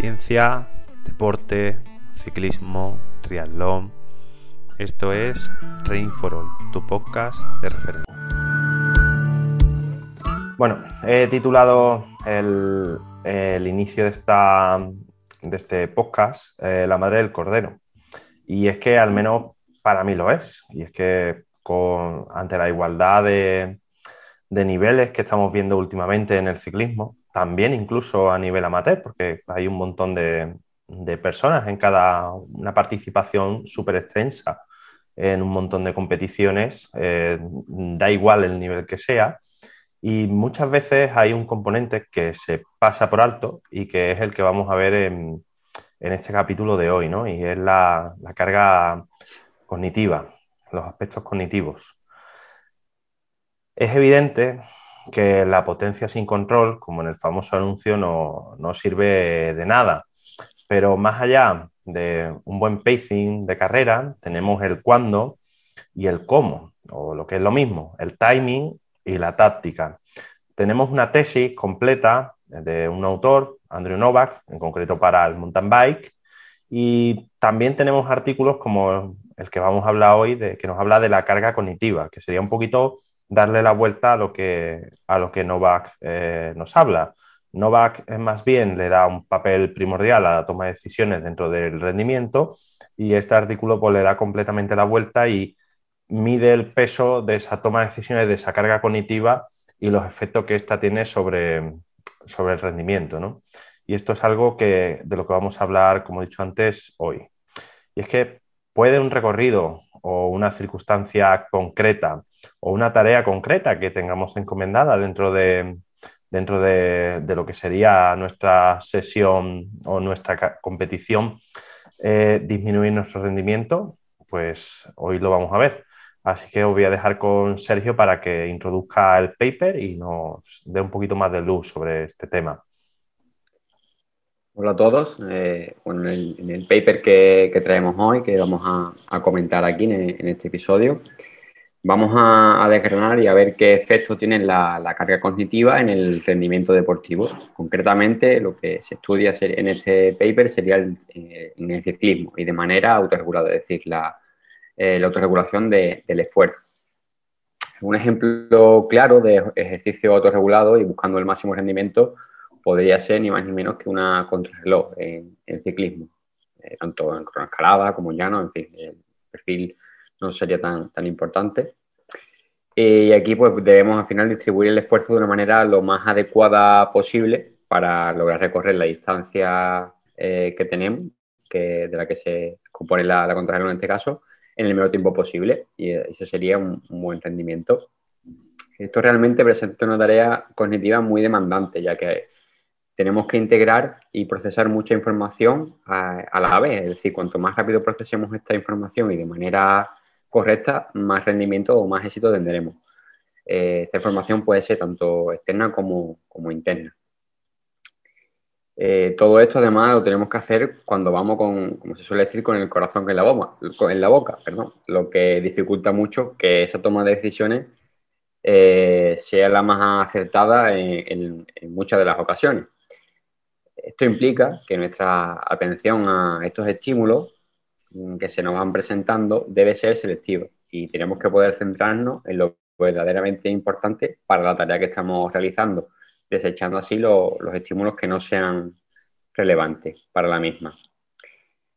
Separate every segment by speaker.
Speaker 1: ciencia, deporte, ciclismo, triatlón. Esto es Rain for All, tu podcast de referencia. Bueno, he titulado el, el inicio de, esta, de este podcast eh, La Madre del Cordero. Y es que al menos para mí lo es. Y es que con, ante la igualdad de, de niveles que estamos viendo últimamente en el ciclismo, también incluso a nivel amateur, porque hay un montón de, personas en cada una participación súper extensa en un montón de competiciones, eh, da igual el nivel que sea, y muchas veces hay un componente que se pasa por alto y que es el que vamos a ver en, este capítulo de hoy, ¿no? Y es la carga cognitiva, los aspectos cognitivos. Es evidente que la potencia sin control, como en el famoso anuncio, no, no sirve de nada. Pero más allá de un buen pacing de carrera, tenemos el cuándo y el cómo, o lo que es lo mismo, el timing y la táctica. Tenemos una tesis completa de un autor, Andrew Novak, en concreto para el mountain bike, y también tenemos artículos como el que vamos a hablar hoy, de, que nos habla de la carga cognitiva, que sería un poquito darle la vuelta a lo que, a lo que Novak eh, nos habla. Novak es más bien le da un papel primordial a la toma de decisiones dentro del rendimiento y este artículo pues, le da completamente la vuelta y mide el peso de esa toma de decisiones, de esa carga cognitiva y los efectos que ésta tiene sobre, sobre el rendimiento. ¿no? Y esto es algo que, de lo que vamos a hablar, como he dicho antes, hoy. Y es que puede un recorrido o una circunstancia concreta o una tarea concreta que tengamos encomendada dentro de, dentro de, lo que sería nuestra sesión o nuestra competición, eh, disminuir nuestro rendimiento, pues hoy lo vamos a ver. Así que os voy a dejar con Sergio para que introduzca el paper y nos dé un poquito más de luz sobre este tema.
Speaker 2: Hola a todos. Eh, bueno, en el, paper que, traemos hoy, que vamos a, comentar aquí en, este episodio, vamos a, a, desgranar y a ver qué efectos tiene la, la, carga cognitiva en el rendimiento deportivo. Concretamente, lo que se estudia en este paper sería el, eh, en el ciclismo y de manera autorregulada, es decir, la, eh, la autorregulación de, del esfuerzo. Un ejemplo claro de ejercicio autorregulado y buscando el máximo rendimiento podría ser ni más ni menos que una contrarreloj en, en ciclismo, eh, tanto en cronoescalada como en llano, en fin, el perfil no sería tan, tan importante. Eh, y aquí pues debemos al final distribuir el esfuerzo de una manera lo más adecuada posible para lograr recorrer la distancia eh, que tenemos, que, de la que se compone la, la contrarreloj en este caso, en el menor tiempo posible. Y ese sería un, un buen rendimiento. Esto realmente presenta una tarea cognitiva muy demandante, ya que tenemos que integrar y procesar mucha información a, a, la vez. Es decir, cuanto más rápido procesemos esta información y de manera correcta, más rendimiento o más éxito tendremos. Eh, esta información puede ser tanto externa como, como interna. Eh, todo esto además lo tenemos que hacer cuando vamos con, como se suele decir, con el corazón en la, boca, en la boca, perdón, lo que dificulta mucho que esa toma de decisiones eh, sea la más acertada en, muchas de las ocasiones. Esto implica que nuestra atención a estos estímulos que se nos van presentando debe ser selectiva y tenemos que poder centrarnos en lo verdaderamente importante para la tarea que estamos realizando, desechando así lo, los estímulos que no sean relevantes para la misma.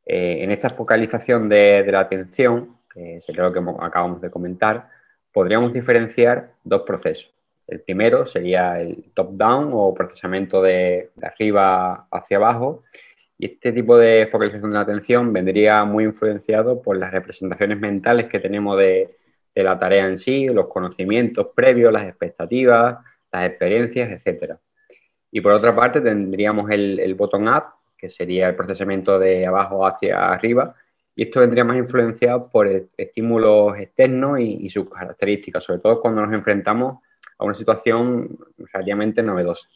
Speaker 2: Eh, en esta focalización de, la atención, que sería lo que acabamos de comentar, podríamos diferenciar dos procesos. El primero sería el top-down o procesamiento de, arriba hacia abajo. Y este tipo de focalización de la atención vendría muy influenciado por las representaciones mentales que tenemos de, la tarea en sí, los conocimientos previos, las expectativas, las experiencias, etc. Y por otra parte tendríamos el, el bottom-up, que sería el procesamiento de abajo hacia arriba, y esto vendría más influenciado por estímulos externos y, y sus características, sobre todo cuando nos enfrentamos a una situación relativamente novedosa.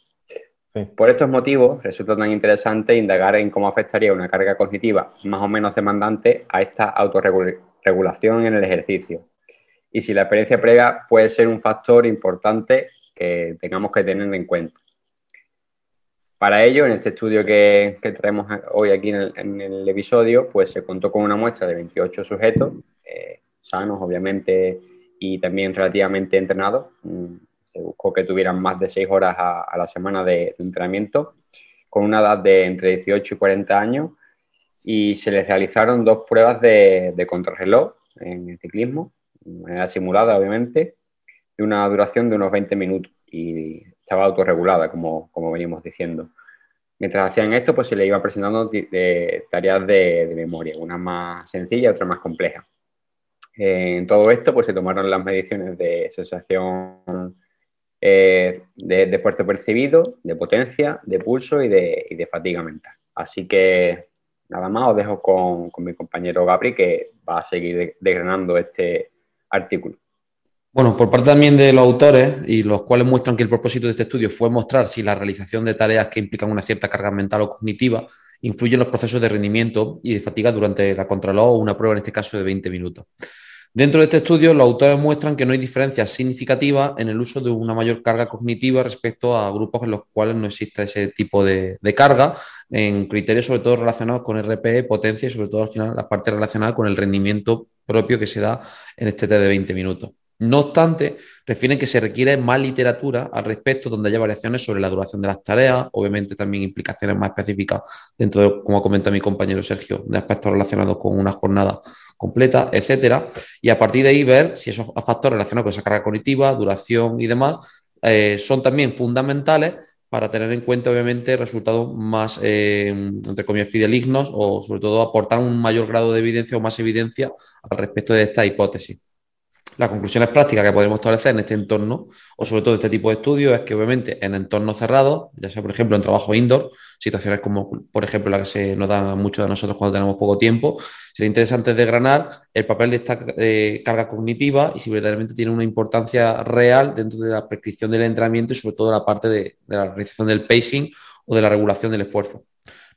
Speaker 2: Por estos motivos, resulta tan interesante indagar en cómo afectaría una carga cognitiva más o menos demandante a esta autorregulación en el ejercicio. Y si la experiencia previa puede ser un factor importante que tengamos que tener en cuenta. Para ello, en este estudio que, traemos hoy aquí en el, episodio, pues se contó con una muestra de 28 sujetos, eh, sanos obviamente y también relativamente entrenados. Se buscó que tuvieran más de 6 horas a, la semana de, entrenamiento, con una edad de entre 18 y 40 años, y se les realizaron dos pruebas de, de contrarreloj en el ciclismo, de manera simulada obviamente, de una duración de unos 20 minutos y estaba autorregulada, como, como veníamos diciendo. Mientras hacían esto, pues se le iba presentando tareas de, memoria, una más sencilla, otra más compleja. en todo esto, pues se tomaron las mediciones de sensación eh, de, de, esfuerzo percibido, de potencia, de pulso y de, fatiga mental. Así que nada más os dejo con, con mi compañero Gabri que va a seguir desgranando este artículo.
Speaker 3: Bueno, por parte también de los autores, y los cuales muestran que el propósito de este estudio fue mostrar si la realización de tareas que implican una cierta carga mental o cognitiva influye en los procesos de rendimiento y de fatiga durante la contraloj o una prueba, en este caso, de 20 minutos. Dentro de este estudio, los autores muestran que no hay diferencias significativas en el uso de una mayor carga cognitiva respecto a grupos en los cuales no existe ese tipo de, carga, en criterios sobre todo relacionados con RPE, potencia y sobre todo al final la parte relacionada con el rendimiento propio que se da en este test de 20 minutos. No obstante, refieren que se requiere más literatura al respecto, donde haya variaciones sobre la duración de las tareas, obviamente también implicaciones más específicas dentro de, como comenta mi compañero Sergio, de aspectos relacionados con una jornada completa, etcétera. Y a partir de ahí ver si esos factores relacionados con esa carga cognitiva, duración y demás eh, son también fundamentales para tener en cuenta, obviamente, resultados más, eh, entre comillas, fidelignos o, sobre todo, aportar un mayor grado de evidencia o más evidencia al respecto de esta hipótesis. Las conclusiones prácticas que podemos establecer en este entorno, o sobre todo este tipo de estudios, es que obviamente en entornos cerrados, ya sea por ejemplo en trabajo indoor, situaciones como por ejemplo la que se nos dan muchos de nosotros cuando tenemos poco tiempo, sería interesante desgranar el papel de esta eh, carga cognitiva y si verdaderamente tiene una importancia real dentro de la prescripción del entrenamiento y sobre todo la parte de, de la realización del pacing o de la regulación del esfuerzo.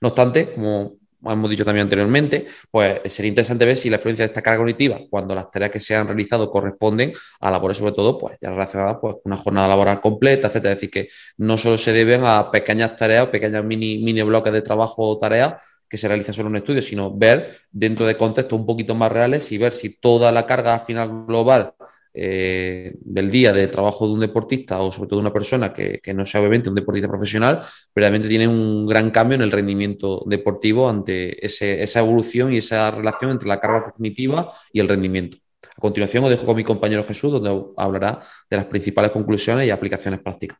Speaker 3: No obstante, como hemos dicho también anteriormente, pues sería interesante ver si la influencia de esta carga cognitiva, cuando las tareas que se han realizado corresponden a labores, sobre todo, pues ya relacionadas pues, una jornada laboral completa, etcétera. Es decir, que no solo se deben a pequeñas tareas o pequeños mini, mini bloques de trabajo o tareas que se realizan solo en un estudio, sino ver dentro de contextos un poquito más reales y ver si toda la carga final global eh, del día de trabajo de un deportista o sobre todo de una persona que, no sea obviamente un deportista profesional, realmente tiene un gran cambio en el rendimiento deportivo ante esa evolución y esa relación entre la carga cognitiva y el rendimiento. A continuación os dejo con mi compañero Jesús, donde hablará de las principales conclusiones y aplicaciones prácticas.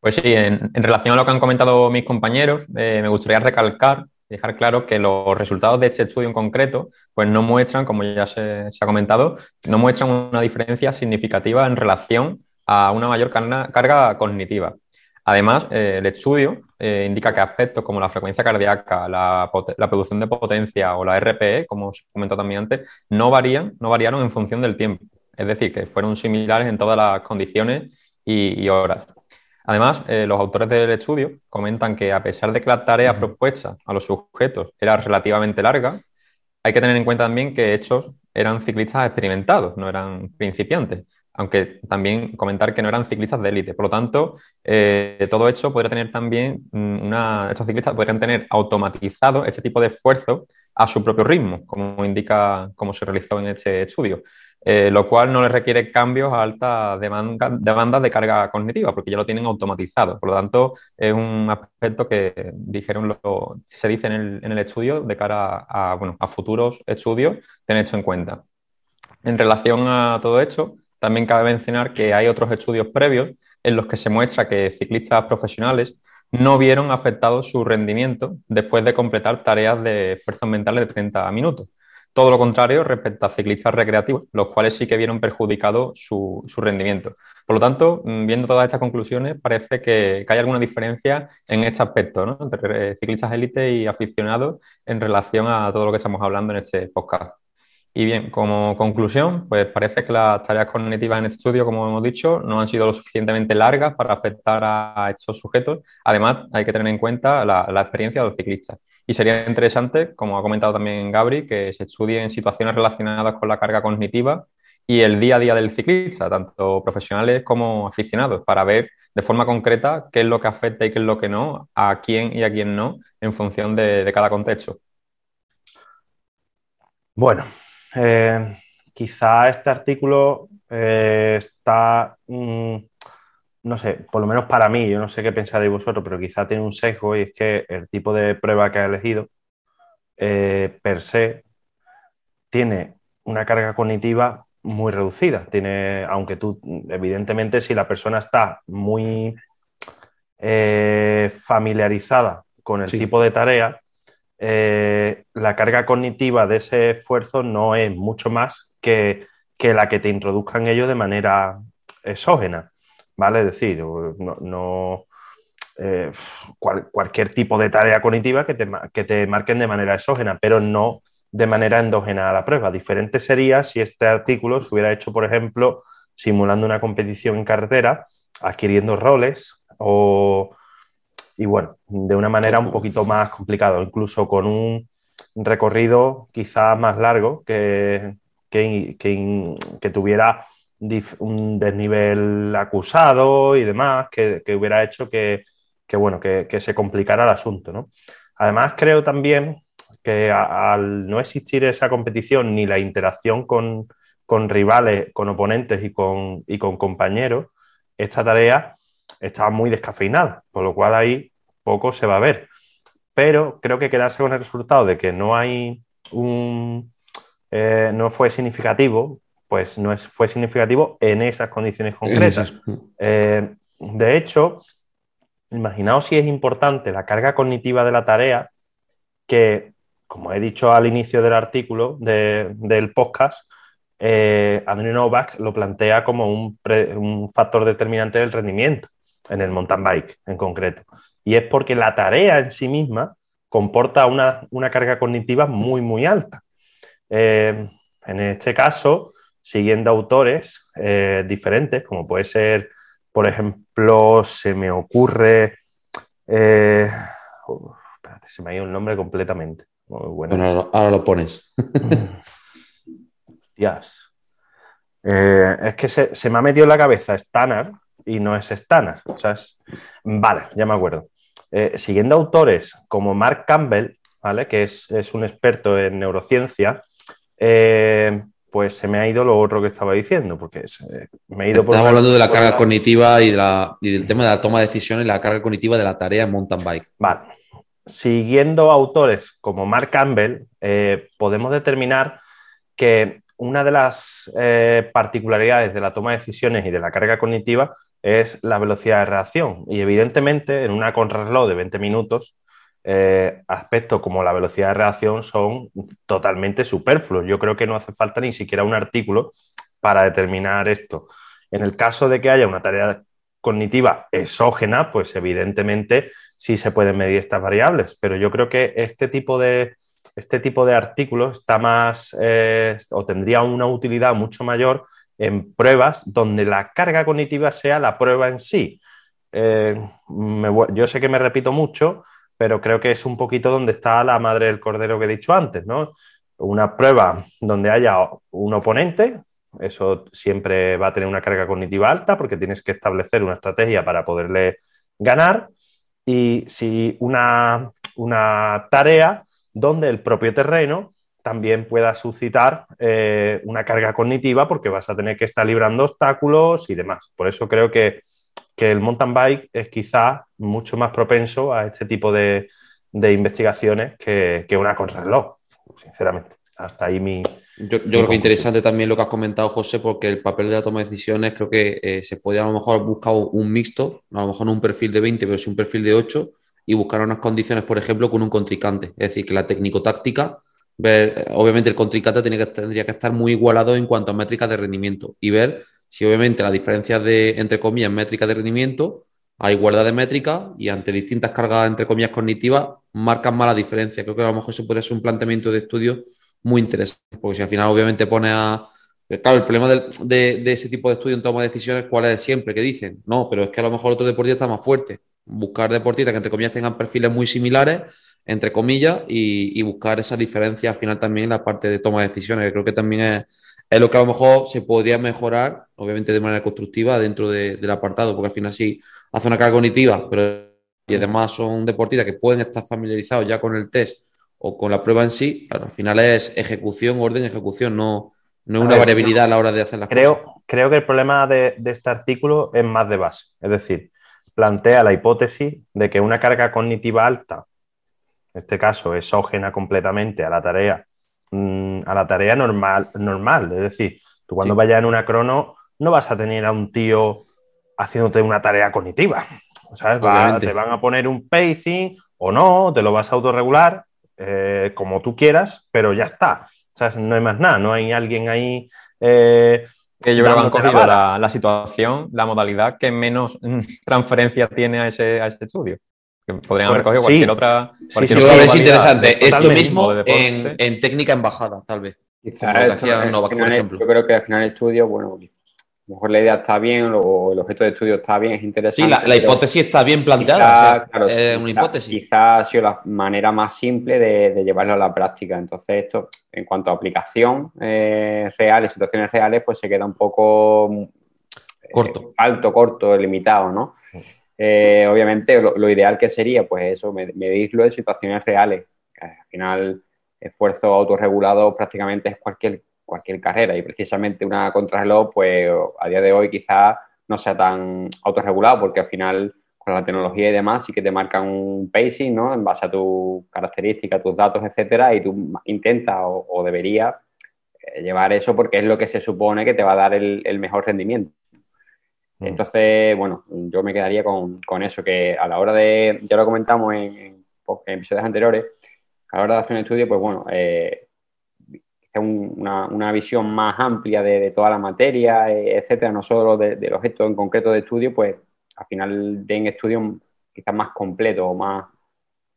Speaker 4: Pues sí, en, relación a lo que han comentado mis compañeros, eh, me gustaría recalcar dejar claro que los resultados de este estudio en concreto, pues no muestran, como ya se, ha comentado, no muestran una diferencia significativa en relación a una mayor carga, cognitiva. Además, eh, el estudio eh, indica que aspectos como la frecuencia cardíaca, la, producción de potencia o la RPE, como se comentó también antes, no, varían, no variaron en función del tiempo. Es decir, que fueron similares en todas las condiciones y horas. Además, eh, los autores del estudio comentan que a pesar de que la tarea propuesta a los sujetos era relativamente larga, hay que tener en cuenta también que estos eran ciclistas experimentados, no eran principiantes, aunque también comentar que no eran ciclistas de élite. Por lo tanto, eh, todo esto podría tener también mm, una, estos ciclistas podrían tener automatizado este tipo de esfuerzo a su propio ritmo, como indica, como se realizó en este estudio. Eh, lo cual no les requiere cambios a alta demanda, de carga cognitiva, porque ya lo tienen automatizado. Por lo tanto, es un aspecto que dijeron lo, se dice en el, estudio de cara a, futuros estudios, tener esto en cuenta. En relación a todo esto, también cabe mencionar que hay otros estudios previos en los que se muestra que ciclistas profesionales no vieron afectado su rendimiento después de completar tareas de esfuerzos mentales de 30 minutos. Todo lo contrario respecto a ciclistas recreativos, los cuales sí que vieron perjudicado su, rendimiento. Por lo tanto, mm, viendo todas estas conclusiones, parece que, hay alguna diferencia en este aspecto, ¿no? entre eh, ciclistas élite y aficionados en relación a todo lo que estamos hablando en este podcast. Y bien, como conclusión, pues parece que las tareas cognitivas en este estudio, como hemos dicho, no han sido lo suficientemente largas para afectar a, estos sujetos. Además, hay que tener en cuenta la, la experiencia de los ciclistas. Y sería interesante, como ha comentado también Gabri, que se estudien situaciones relacionadas con la carga cognitiva y el día a día del ciclista, tanto profesionales como aficionados, para ver de forma concreta qué es lo que afecta y qué es lo que no, a quién y a quién no, en función de, cada contexto.
Speaker 1: Bueno, eh, quizá este artículo eh, está, mm, no sé, por lo menos para mí, yo no sé qué pensaréis vosotros, pero quizá tiene un sesgo y es que el tipo de prueba que ha elegido eh, per se tiene una carga cognitiva muy reducida. Tiene, aunque tú, evidentemente, si la persona está muy eh, familiarizada con el tipo de tarea, eh, la carga cognitiva de ese esfuerzo no es mucho más que, la que te introduzcan ellos de manera exógena. ¿Vale? Es decir, no, eh, cualquier tipo de tarea cognitiva que te, que te marquen de manera exógena, pero no de manera endógena a la prueba. Diferente sería si este artículo se hubiera hecho, por ejemplo, simulando una competición en carretera, adquiriendo roles o, y bueno, de una manera un poquito más complicada, incluso con un recorrido quizás más largo que, que, que, tuviera un desnivel acusado y demás, que, que hubiera hecho que, bueno, que, se complicara el asunto. ¿no? Además, creo también que al no existir esa competición ni la interacción con, rivales, con oponentes y con, con compañeros, esta tarea está muy descafeinada, por lo cual ahí poco se va a ver. Pero creo que quedarse con el resultado de que no hay un. Eh, no fue significativo, pues no es, fue significativo en esas condiciones concretas. Eh, de hecho, imaginaos si es importante la carga cognitiva de la tarea que como he dicho al inicio del artículo del podcast, eh, Andrew Novak lo plantea como un, factor determinante del rendimiento en el mountain bike en concreto. Y es porque la tarea en sí misma comporta una, carga cognitiva muy, muy alta. Eh, en este caso, siguiendo autores eh, diferentes, como puede ser, por ejemplo, se me ocurre... espérate, se me ha ido el nombre completamente
Speaker 3: bueno, ahora, lo pones.
Speaker 1: Eh, es que se, me ha metido en la cabeza Stannard y no es Stannard. Vale, ya me acuerdo. Eh, siguiendo autores como Mark Campbell, ¿vale? que es, un experto en neurociencia, eh, pues se me ha ido lo otro que estaba diciendo, porque me he ido
Speaker 3: por... Estamos hablando de la carga cognitiva y, y, del tema de la toma de decisiones, la carga cognitiva de la tarea en mountain bike.
Speaker 1: Vale, siguiendo autores como Mark Campbell, eh, podemos determinar que una de las eh, particularidades de la toma de decisiones y de la carga cognitiva es la velocidad de reacción. Y evidentemente, en una contrarreloj de 20 minutos, eh, aspectos como la velocidad de reacción son totalmente superfluos. Yo creo que no hace falta ni siquiera un artículo para determinar esto. En el caso de que haya una tarea cognitiva exógena, pues evidentemente sí se pueden medir estas variables, pero yo creo que este tipo de, este tipo de artículo está más eh, o tendría una utilidad mucho mayor en pruebas donde la carga cognitiva sea la prueba en sí. Eh, yo sé que me repito mucho, pero creo que es un poquito donde está la madre del cordero que he dicho antes, ¿no? Una prueba donde haya un oponente, eso siempre va a tener una carga cognitiva alta porque tienes que establecer una estrategia para poderle ganar. Y si una, tarea donde el propio terreno también pueda suscitar eh, una carga cognitiva porque vas a tener que estar librando obstáculos y demás. Por eso creo que, el mountain bike es quizá mucho más propenso a este tipo de, investigaciones que, que una contrarreloj, sinceramente. Hasta ahí mi,
Speaker 3: yo, creo que interesante también lo que has comentado, José, porque el papel de la toma de decisiones creo que eh, se podría a lo mejor buscar un mixto, a lo mejor no un perfil de 20, pero sí un perfil de 8 y buscar unas condiciones, por ejemplo, con un contrincante. Es decir, que la técnico-táctica, ver, obviamente el contrincante tiene que, tendría que estar muy igualado en cuanto a métricas de rendimiento y ver si obviamente la diferencia de, entre comillas, métricas de rendimiento, a igualdad de métrica y ante distintas cargas, entre comillas, cognitivas, marcan más la diferencia. Creo que a lo mejor eso puede ser un planteamiento de estudio muy interesante, porque si al final obviamente pone a... Claro, el problema de, ese tipo de estudio en toma de decisiones, ¿cuál es siempre? Que dicen, no, pero es que a lo mejor otro deportista está más fuerte. Buscar deportistas que entre comillas tengan perfiles muy similares, entre comillas, y, buscar esa diferencia al final también en la parte de toma de decisiones, que creo que también es, es lo que a lo mejor se podría mejorar, obviamente de manera constructiva, dentro del apartado, porque al final sí hace una carga cognitiva, pero y además son deportistas que pueden estar familiarizados ya con el test o con la prueba en sí, al final es ejecución, orden, ejecución, no, no es una variabilidad a la hora de hacer las
Speaker 1: creo,
Speaker 3: cosas.
Speaker 1: Creo que el problema de, de este artículo es más de base, es decir, plantea la hipótesis de que una carga cognitiva alta, en este caso exógena completamente a la tarea, mm, a la tarea normal, normal. Es decir, tú cuando
Speaker 3: Sí.
Speaker 1: vayas en una crono no vas a tener a un tío haciéndote una tarea cognitiva. ¿sabes? Va- te van a poner un pacing o no, te lo vas a autorregular eh, como tú quieras, pero ya está. ¿sabes? No hay más nada, no hay alguien ahí. eh,
Speaker 4: Que yo creo que han cogido la, la situación, la modalidad que menos transferencia tiene a ese, a ese estudio. Que podrían haber cogido
Speaker 1: sí.
Speaker 4: cualquier otra.
Speaker 1: Sí,
Speaker 4: cualquier
Speaker 1: sí,
Speaker 3: Yo
Speaker 4: otra
Speaker 3: es interesante. Esto mismo
Speaker 4: de
Speaker 3: en, técnica embajada, tal vez. Hacía Novak, por ejemplo.
Speaker 2: Yo creo que al final el estudio, bueno, a lo mejor la idea está bien o el objeto de estudio está bien, es interesante.
Speaker 3: Sí, la, hipótesis está bien planteada.
Speaker 2: quizá,
Speaker 3: o sea,
Speaker 2: claro,
Speaker 3: es
Speaker 2: sí,
Speaker 3: una hipótesis.
Speaker 2: Quizá ha sido la manera más simple de, de llevarlo a la práctica. Entonces, esto, en cuanto a aplicación eh, real situaciones reales, pues se queda un poco eh,
Speaker 3: Corto.
Speaker 2: alto, corto, limitado, ¿no? Eh, obviamente, lo, ideal que sería, pues eso, med- medirlo en situaciones reales. Al final, esfuerzo autorregulado prácticamente es cualquier, cualquier carrera y precisamente una contrarreloj, pues a día de hoy quizás no sea tan autorregulado porque al final con la tecnología y demás sí que te marcan un pacing, ¿no? En base a tus características, tus datos, etcétera, y tú intentas o, o deberías eh, llevar eso porque es lo que se supone que te va a dar el mejor rendimiento.
Speaker 1: Mm.
Speaker 2: Entonces, bueno, yo me quedaría con, con eso, que a la hora de, ya lo comentamos en, en, en episodios anteriores, a la hora de hacer un estudio, pues bueno, eh, un- una, una visión más amplia de, de toda la materia, eh, etcétera, no solo de- del objeto en concreto de estudio, pues al final den estudios quizás más completos o más,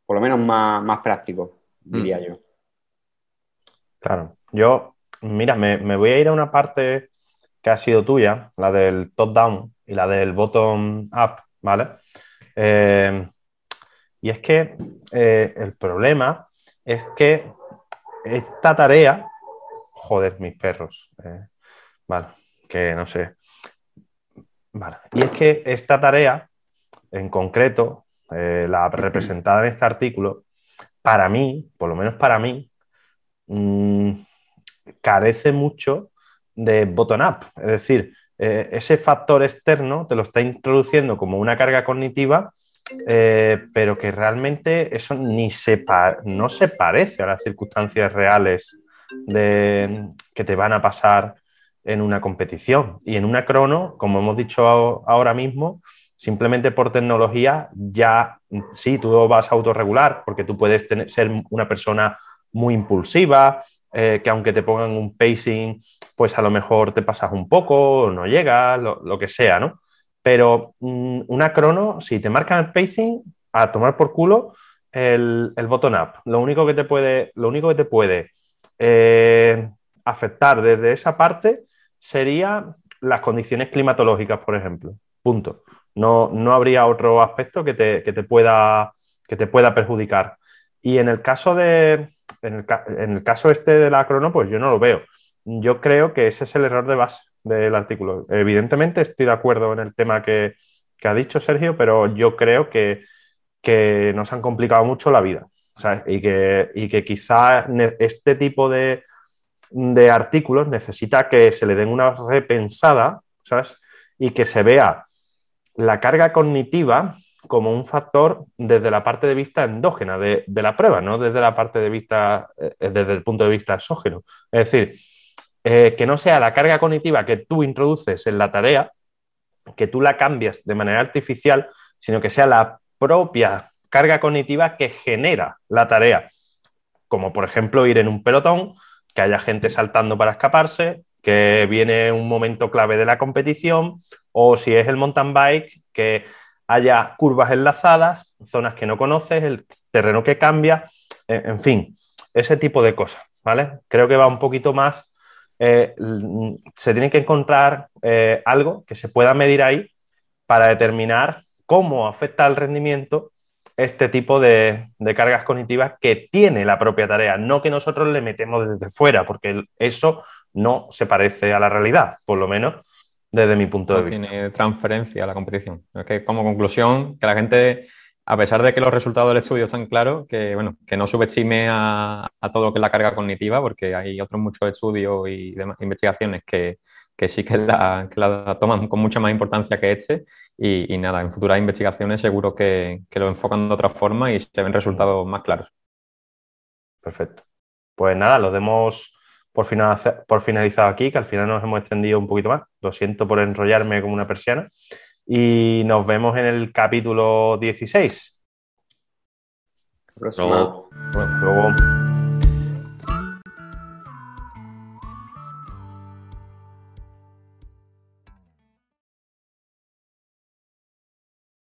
Speaker 2: por lo menos más, más prácticos, diría yo.
Speaker 1: Claro, yo, mira, me, me voy a ir a una parte que ha sido tuya, la del top-down y la del bottom-up, ¿vale? Eh, y es que eh, el problema es que esta tarea, joder, mis perros, eh, vale, que no sé, vale, y es que esta tarea en concreto, la representada en este artículo, para mí, por lo menos para mí, mm, carece mucho de bottom-up. Es decir, eh, ese factor externo te lo está introduciendo como una carga cognitiva, eh, pero que realmente eso ni se no se parece a las circunstancias reales de, que te van a pasar en una competición. Y en una crono, como hemos dicho ahora mismo, simplemente por tecnología ya sí, tú vas a autorregular, porque tú puedes ser una persona muy impulsiva, eh, que aunque te pongan un pacing, pues a lo mejor te pasas un poco, no llegas, lo, que sea, ¿no? Pero mm, una crono, si te marcan el pacing, a tomar por culo el, el up. Lo único que te puede, lo único que te puede eh, afectar desde esa parte sería las condiciones climatológicas, por ejemplo. Punto. No, no habría otro aspecto que te, que te pueda, que te pueda perjudicar. Y en el caso de, en el, caso este de la crono, pues yo no lo veo. Yo creo que ese es el error de base del artículo. Evidentemente estoy de acuerdo en el tema que, ha dicho Sergio, pero yo creo que, nos han complicado mucho la vida. Y, que, y que quizá ne- este tipo de, artículos necesita que se le den una repensada. Y que se vea la carga cognitiva como un factor desde la parte de vista endógena de, la prueba, no desde la parte de vista, eh, desde el punto de vista exógeno. Es decir, eh, que no sea la carga cognitiva que tú introduces en la tarea, que tú la cambias de manera artificial, sino que sea la propia carga cognitiva que genera la tarea. Como por ejemplo ir en un pelotón, que haya gente saltando para escaparse, que viene un momento clave de la competición, o si es el mountain bike, que haya curvas enlazadas, zonas que no conoces, el terreno que cambia, eh, en fin, ese tipo de cosas, ¿vale? Creo que va un poquito más, eh, l- se tiene que encontrar eh, algo que se pueda medir ahí para determinar cómo afecta al rendimiento este tipo de, cargas cognitivas que tiene la propia tarea, no que nosotros le metemos desde fuera, porque eso no se parece a la realidad, por lo menos desde mi punto de vista.
Speaker 4: Tiene transferencia a la competición. Es que como conclusión, que la gente, a pesar de que los resultados del estudio están claros, que bueno, que no subestime a, todo lo que es la carga cognitiva, porque hay otros muchos estudios y investigaciones que, sí que la, toman con mucha más importancia que este. Y, nada, en futuras investigaciones seguro que, que, lo enfocan de otra forma y se ven resultados más claros.
Speaker 1: Perfecto. Pues nada, lo demos por, por finalizado aquí, que al final nos hemos extendido un poquito más. Lo siento por enrollarme como una persiana. Y nos vemos en el capítulo 16.
Speaker 2: Hasta luego.
Speaker 1: luego.